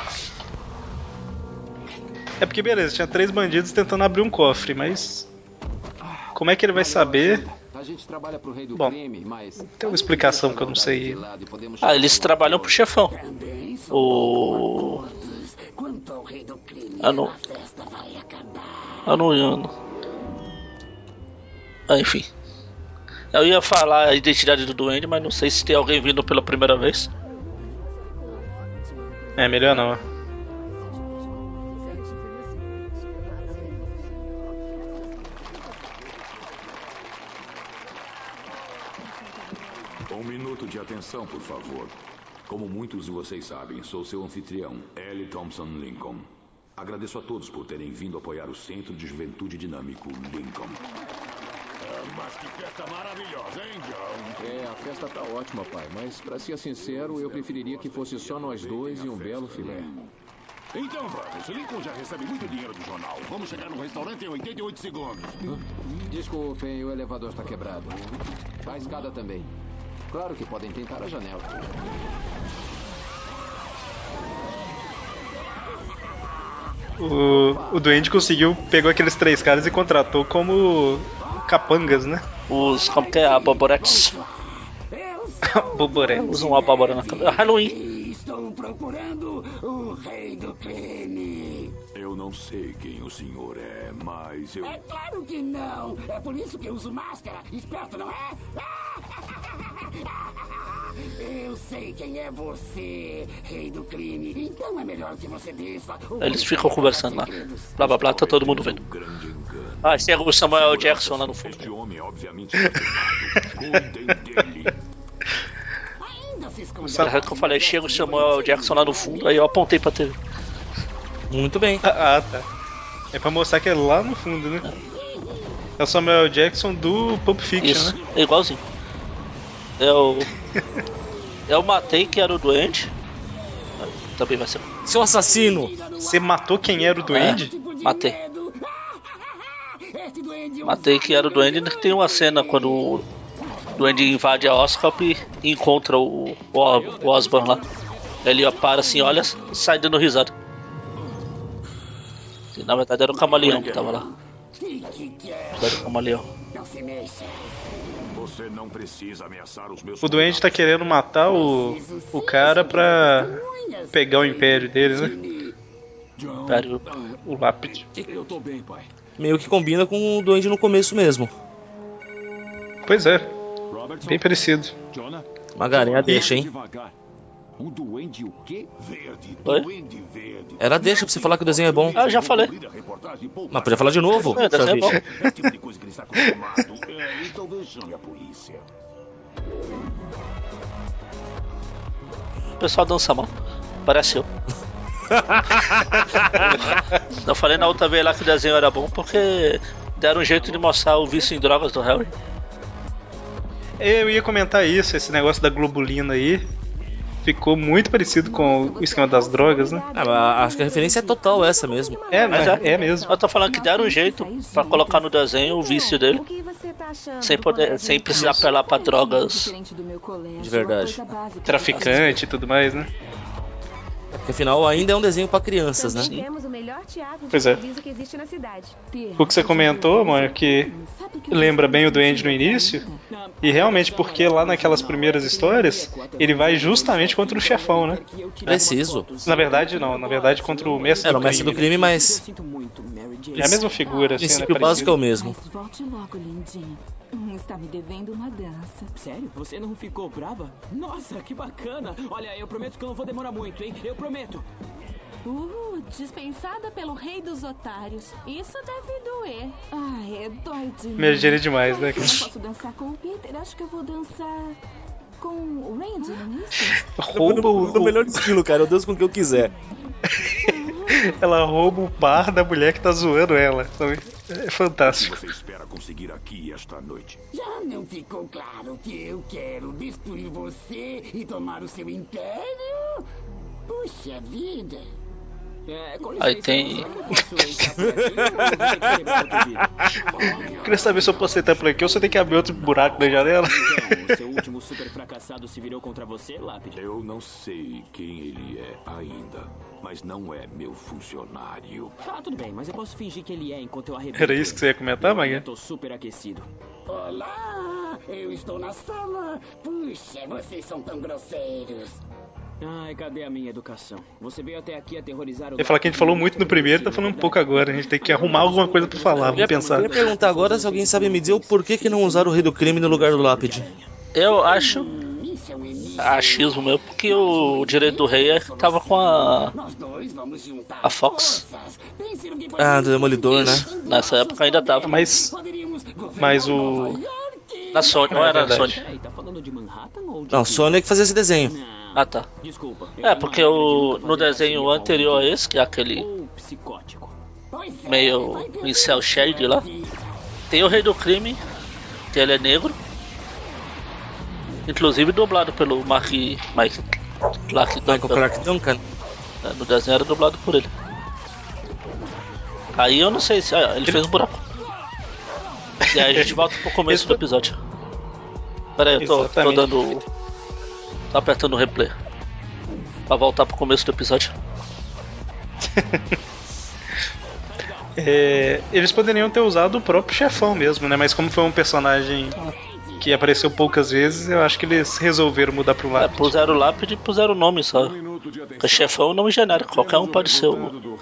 É porque, beleza, tinha três bandidos tentando abrir um cofre, mas. Como é que ele vai saber? A gente trabalha pro rei do Bom, crime, mas. Tem uma explicação que eu não sei. Ah, eles trabalham pro chefão. O. Ah, não. Ah, não, eu não. Ah, enfim. Eu ia falar a identidade do Duende, mas não sei se tem alguém vindo pela primeira vez. É, melhor não. Um minuto de atenção, por favor. Como muitos de vocês sabem, sou seu anfitrião, Ellie Thompson Lincoln. Agradeço a todos por terem vindo apoiar o Centro de Juventude Dinâmico Lincoln. Mas que festa maravilhosa, hein, John? É, a festa tá ótima, pai. Mas, pra ser sincero, eu preferiria que fosse só nós dois e um belo filé. Então vamos. Lincoln já recebe muito dinheiro do jornal. Vamos chegar no restaurante em 88 segundos. Desculpem, o elevador está quebrado. A escada também. Claro que podem tentar a janela. O, o Duende conseguiu, pegou aqueles três caras e contratou como capangas, né? Os. Como que é? Aboboretes. Boboretes. Usam abóbora na cabeça. Halloween. Estou procurando o rei do crime. Eu não sei quem o senhor é, mas eu. É claro que não. É por isso que eu uso máscara. Esperto, não é? Eu sei quem é você, rei do crime. Então é melhor que você desça. Eles ficam conversando lá. Blá blá blá, tá todo mundo vendo. Ah, chega o Samuel Jackson lá no fundo. Este homem é obviamente confirmado. Cuidem dele. É que eu falei, chega o Samuel Jackson lá no fundo, aí eu apontei pra TV. Muito bem. Ah, tá. É pra mostrar que é lá no fundo, né? É o Samuel Jackson do Pulp Fiction, Isso, né? é igualzinho. Eu. Eu matei que era o doente. Também vai ser. Seu assassino! Você matou quem era o duende? É, matei. Matei que era o duende. Tem uma cena quando o duende invade a Oscorp e encontra o, o, o Osborn lá. Ele para assim, olha, sai dando risada. E, na verdade era o camaleão que tava lá. Era o camaleão. Você não precisa ameaçar os meus O Duende tá querendo matar o, o cara pra pegar o império dele, né? Império, o lápide. Eu tô bem, pai. Meio que combina com o Duende no começo mesmo. Pois é. Bem parecido. Magarinha deixa, hein? Um duende o quê? Verde. Oi? Duende verde. Era deixa pra você falar que o desenho é bom. Ah, já falei. Mas podia falar de novo. É, desenho é bom. É o tipo de coisa que ele está acostumado. É, então deixe a polícia. O pessoal dança mal. Parece eu. eu falei na outra vez lá que o desenho era bom porque deram um jeito de mostrar o vício em drogas do Harry. Eu ia comentar isso, esse negócio da globulina aí. Ficou muito parecido com o esquema das drogas, né? Ah, acho que a referência é total essa mesmo. É, Mas né? É mesmo. Eu tô falando que deram um jeito pra colocar no desenho o vício dele. Sem, poder, sem precisar apelar pra drogas. De verdade. Traficante e tudo mais, né? Porque afinal ainda é um desenho pra crianças, né? De Pois é. O que você comentou, mano, que lembra bem o Duende no início. E realmente, porque lá naquelas primeiras histórias, ele vai justamente contra o chefão, né? Preciso. Na verdade, não. Na verdade, contra o mestre Era do o mestre do crime, mas. É a mesma figura, O assim, né? princípio básico é o mesmo. Mas volte logo, lindinho. Hum, Está me devendo uma dança. Sério? Você não ficou brava? Nossa, que bacana! Olha, eu prometo que eu não vou demorar muito, hein? Eu prometo! Uh, dispensada pelo rei dos otários. Isso deve doer. Ai, é dói demais. Mergeria demais, né? Eu não posso dançar com o Peter, acho que eu vou dançar com o Randy, não é isso? Rouba no, no o. melhor estilo, cara. Eu danço com o que eu quiser. Ela rouba o par da mulher que tá zoando ela. sabe? É fantástico. Você espera conseguir aqui esta noite? Já não ficou claro que eu quero destruir você e tomar o seu império? Puxa vida. É, Aí tem- eu vidro? Queria saber se eu posso entrar por aqui ou se eu tenho que abrir outro buraco na janela. Então, seu último super fracassado se virou contra você, Lápide? Eu não sei quem ele é ainda, mas não é meu funcionário. Ah, tudo bem, mas eu posso fingir que ele é enquanto eu arrebento. Era isso que você ia comentar, Eu ainda Maga? tô super aquecido. Olá, eu estou na sala. Puxa, vocês são tão grosseiros. Ai, cadê a minha educação? Você veio até aqui aterrorizar o Eu ia falar que a gente falou muito no primeiro, tá falando um pouco agora. A gente tem que arrumar alguma coisa pra falar, vamos pensar. eu ia perguntar agora se alguém sabe me dizer o porquê que não usaram o rei do crime no lugar do lápide. Eu acho. Achismo meu, porque o direito do rei é- tava com a. A Fox. Ah, do Demolidor, né? Nessa época ainda tava. Mas. Mas o. Na Sony, não É era na verdade. Sony. Tá. Não, Sony é que fazia esse desenho. Ah tá. Desculpa. É, porque o, no desenho anterior a esse, que é aquele meio em cel shade lá, tem o Rei do Crime, que ele é negro. Inclusive dublado pelo Mark. Mike. Clark Michael Duncan. Clark Duncan. É, No desenho era dublado por ele. Aí eu não sei se. Ah, ele fez um buraco. E aí a gente volta pro começo do episódio. Pera aí, eu tô, tô dando. Tô apertando o replay. Pra voltar pro começo do episódio. É, eles poderiam ter usado o próprio chefão mesmo, né? Mas como foi um personagem que apareceu poucas vezes, eu acho que eles resolveram mudar pro É, lado. puseram o lápide e puseram o nome só. Porque chefão é um nome genérico, qualquer um pode ser o.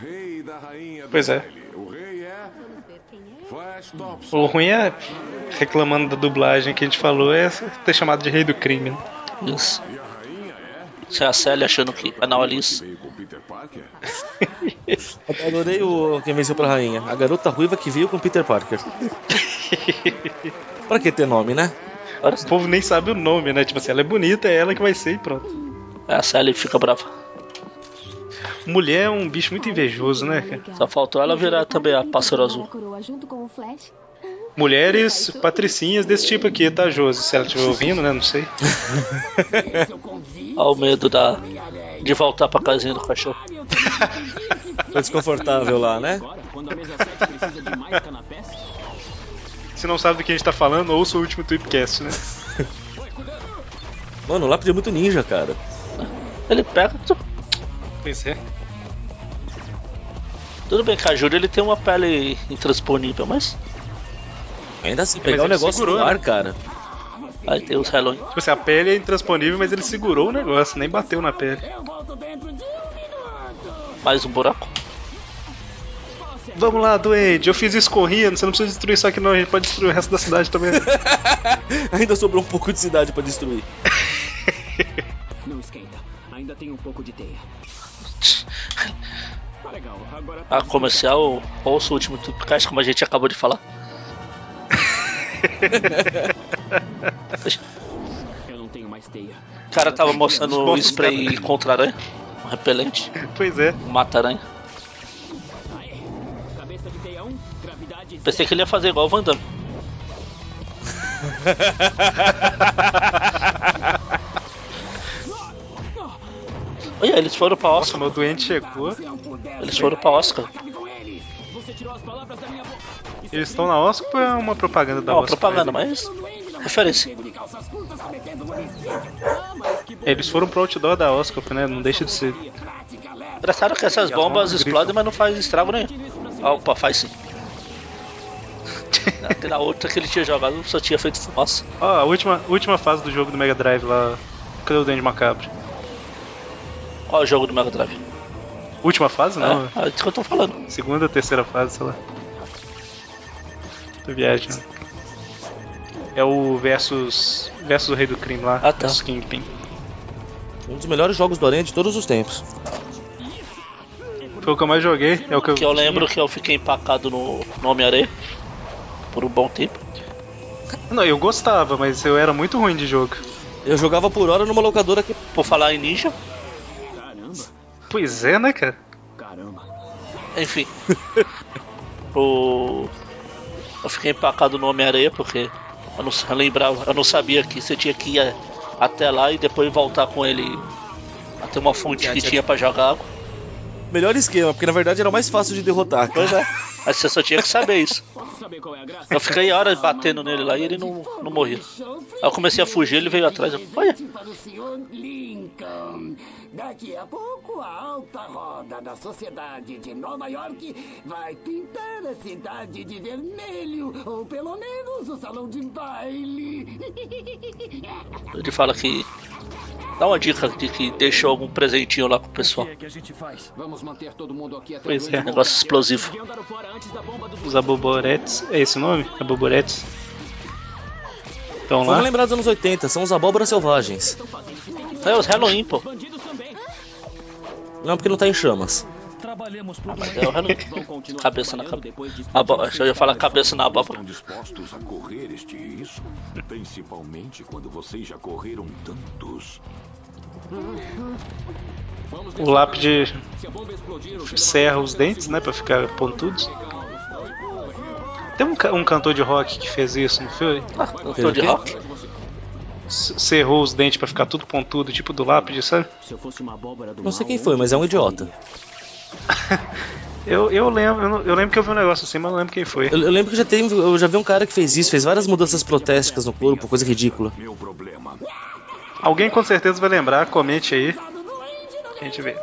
Pois é. O ruim é, reclamando da dublagem que a gente falou, é ter chamado de rei do crime. né? Isso. Se a Sally achando que é na Alice. Eu Adorei o quem venceu pra rainha. A garota ruiva que veio com Peter Parker. pra que ter nome, né? O povo nem sabe o nome, né? Tipo assim, ela é bonita, é ela que vai ser e pronto. A Sally fica brava. Mulher é um bicho muito invejoso, né? Só faltou ela virar também a pássaro azul. Mulheres patricinhas desse tipo aqui, tá, Josi? Se ela estiver ouvindo, né? Não sei. Olha o medo da. de voltar pra casinha do cachorro. Tá desconfortável lá, né? Quando a mesa 7 precisa de mais canapés? Se não sabe do que a gente tá falando, ouça o último Tweepcast, né? Mano, o lápide é muito ninja, cara. Ele pega. Pois é. Tudo bem que a Júlia ele tem uma pele intransponível, mas. Ainda assim, Mas pegar o negócio segurou, no ar, né? cara. Aí tem os Halloween. Tipo assim, a pele é intransponível, mas ele segurou o negócio, nem bateu na pele. Mais um buraco. Vamos lá, Duende, eu fiz isso correndo, você não precisa destruir isso aqui não, a gente pode destruir o resto da cidade também. Ainda sobrou um pouco de cidade pra destruir. Não esquenta. Ainda tem um pouco de teia. Tá legal. Agora A comercial, ouça o último Tweepcast, como a gente acabou de falar. Eu não tenho mais teia. O cara tava mostrando o spray contra aranha. Um repelente. Pois é. Um 1, gravidade Pensei que ele ia fazer igual o Van Damme. Olha, eles foram pra Nossa, Oscar. meu doente chegou. Eles foram pra Oscar. Eles estão na Oscar ou é uma propaganda da Não, Oscar? propaganda, mas. Referência. Eles foram pro outdoor da Oscar, né? Não deixa de ser. Engraçado que essas bombas explodem, mas não faz estrago nenhum. Ah, Opa, faz sim. Na outra que ele tinha jogado só tinha feito fumaça. Ó, a última, última fase do jogo do Mega Drive lá. Cadê o Dente Macabro? Qual é o jogo do Mega Drive? Última fase, não? É, é isso que eu tô falando. Segunda, terceira fase, sei lá. Tô viajando. É o versus. versus o Rei do Crime lá. Ah, tá. Versus Kingpin. Um dos melhores jogos do Aranha de todos os tempos. Foi o que eu mais joguei, é o que eu. Que eu lembro que eu fiquei empacado no, no Homem-Aranha por um bom tempo. Não, eu gostava, mas eu era muito ruim de jogo. Eu jogava por hora numa locadora que. Por falar em ninja, Caramba, Pois é, né, cara? caramba. enfim. o... Eu fiquei empacado no Homem-Aranha porque eu não eu lembrava, eu não sabia que você tinha que ir até lá e depois voltar com ele até uma fonte que tinha pra jogar água. Melhor esquema, porque na verdade era o mais fácil de derrotar. cara. Pois é. Mas você só tinha que saber isso. Eu fiquei horas batendo nele lá e ele não, não morria. Aí eu comecei a fugir, ele veio atrás. Eu, Olha. Daqui a pouco, a alta roda da sociedade de Nova York vai pintar a cidade de vermelho, ou pelo menos o salão de baile. ele fala que. Dá uma dica de que deixou algum presentinho lá pro pessoal. até Pois é. Negócio explosivo. Os aboboretes. É esse o nome? Aboboretes. Então lá. Vamos lembrar dos anos 80, são os abóboras selvagens. É os Halloween, pô. Não, porque não tá em chamas. Trabalhamos por uma É o Halloween. Cabeça na cabeça. Abó- Eu ia falar cabeça na abóbora. Estão dispostos a correr este risco? Principalmente quando vocês já correram tantos. O lápide serra os dentes, né? Pra ficar pontudos. Tem um, ca- um cantor de rock que fez isso, não foi? Cantor de rock? Serrou os dentes pra ficar tudo pontudo, tipo do lápide, sabe? Eu Não sei quem foi, mas é um idiota. Eu, eu lembro, eu, não- eu lembro que eu vi um negócio assim, mas não lembro quem foi. Eu, eu lembro que já teve, eu já vi um cara que fez isso, fez várias mudanças protésticas no corpo, coisa ridícula. Meu problema. Alguém com certeza vai lembrar, comente aí. A gente vê.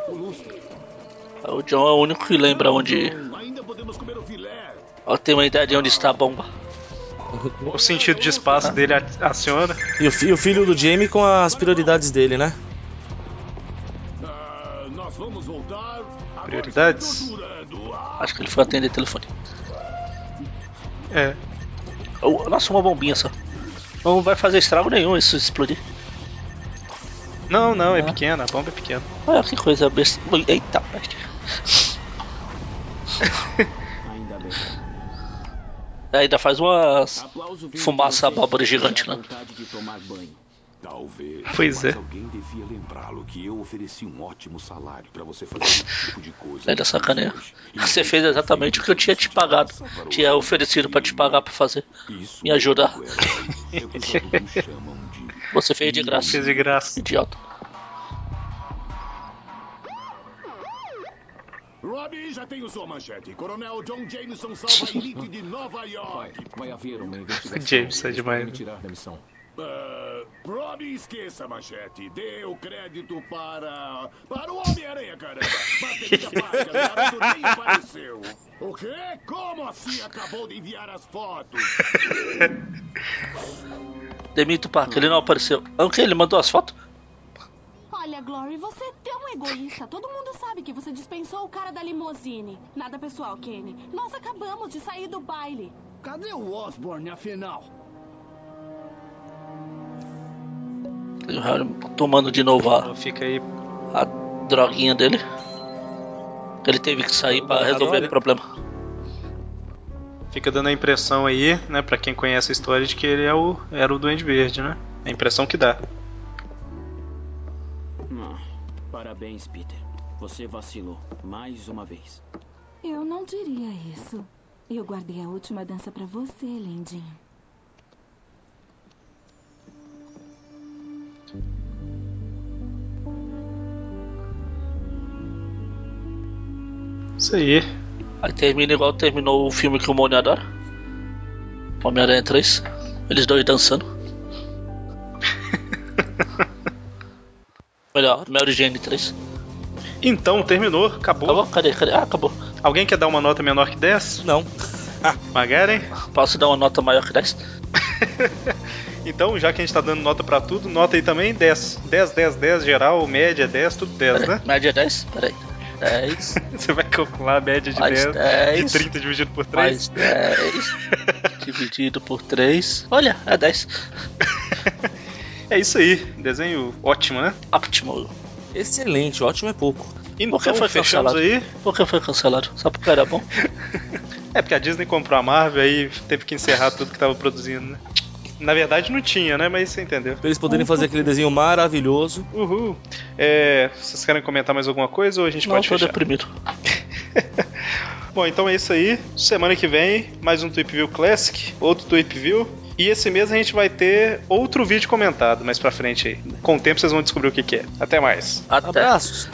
O John é o único que lembra onde. Ó, tem uma ideia de onde está a bomba. O sentido de espaço dele a- aciona. E o, fi- e o filho do Jamie com as prioridades dele, né? Prioridades? Acho que ele foi atender telefone. É. Oh, nossa, uma bombinha só. Não vai fazer estrago nenhum isso explodir. Não, não, é pequena, a bomba é pequena. Olha que coisa besta. Eita, peste. Ainda bem. Ainda faz uma fumaça abóbora gigante lá. vontade de tomar banho. Talvez. Pois é. alguém devia lembrá-lo que eu ofereci um ótimo salário pra você fazer esse tipo de coisa. É da sacaneia. Você fez exatamente o que eu tinha te pagado. Tinha oferecido pra te pagar pra fazer. Me ajudar. É Você fez de graça. Fez de graça. Idiota. Robbie, já tenho sua manchete. Coronel John Jameson salva a elite de Nova York. Vai haver uma investigação. James é demais. Missão. Ah, Robbie, esqueça a manchete. Dê o crédito para. para o Homem-Aranha, caramba. Bateria baixa, Leonardo nem apareceu. O quê? Como assim acabou de enviar as fotos? Demito o parque, ele não apareceu. Ah, O que? Ele mandou as fotos? Olha, Glory, você é tão egoísta. Todo mundo sabe que você dispensou o cara da limusine. Nada pessoal, Kenny. Nós acabamos de sair do baile. Cadê o Osborne, afinal? E o Harry Tomando de novo a, Fica aí. a droguinha dele. Ele teve que sair pra resolver o problema. Fica dando a impressão aí, né, pra quem conhece a história, de que ele é o, era o Duende Verde, né? A impressão que dá. Ah, parabéns, Peter. Você vacilou mais uma vez. Eu não diria isso. Eu guardei a última dança pra você, lindinho. Isso aí. Aí termina igual terminou o filme que o Moni adora. Homem-Aranha 3. Eles dois dançando. Melhor, Mary Jane 3. Então, terminou, acabou. Acabou? Cadê? Cadê? Ah, acabou. Alguém quer dar uma nota menor que 10? Não. Magaren? Posso dar uma nota maior que 10? Então, já que a gente tá dando nota pra tudo, nota aí também 10. 10, 10, 10, geral, média 10, tudo 10, né? Média 10? Peraí. 10. Você vai calcular a média de Mais 10, 10. de 30 dividido por 3? Mais 10 dividido por 3. Olha, é 10. É isso aí, desenho ótimo, né? Ótimo. Excelente, ótimo é pouco. Então, Por que foi cancelado? aí. Por que foi cancelado? Só porque era bom? É porque a Disney comprou a Marvel aí teve que encerrar tudo que tava produzindo, né? Na verdade não tinha, né? Mas você entendeu. Pra eles poderem fazer aquele desenho maravilhoso. Uhul. É, vocês querem comentar mais alguma coisa ou a gente Não, pode tô fechar? deprimido. Bom, então é isso aí. Semana que vem, mais um Tweep View Classic, outro Tweep View. E esse mês a gente vai ter outro vídeo comentado mais pra frente aí. Com o tempo vocês vão descobrir o que, que é. Até mais. Até. Abraços.